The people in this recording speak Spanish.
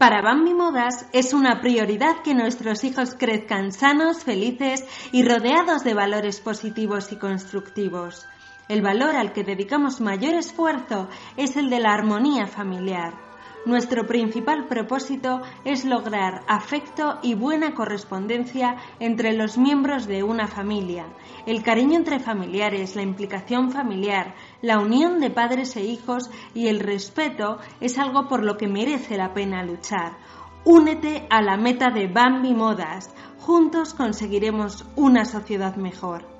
Para Bambi Modas es una prioridad que nuestros hijos crezcan sanos, felices y rodeados de valores positivos y constructivos. El valor al que dedicamos mayor esfuerzo es el de la armonía familiar. Nuestro principal propósito es lograr afecto y buena correspondencia entre los miembros de una familia, el cariño entre familiares, la implicación familiar, la unión de padres e hijos y el respeto es algo por lo que merece la pena luchar. Únete a la meta de Bambi Modas. Juntos conseguiremos una sociedad mejor.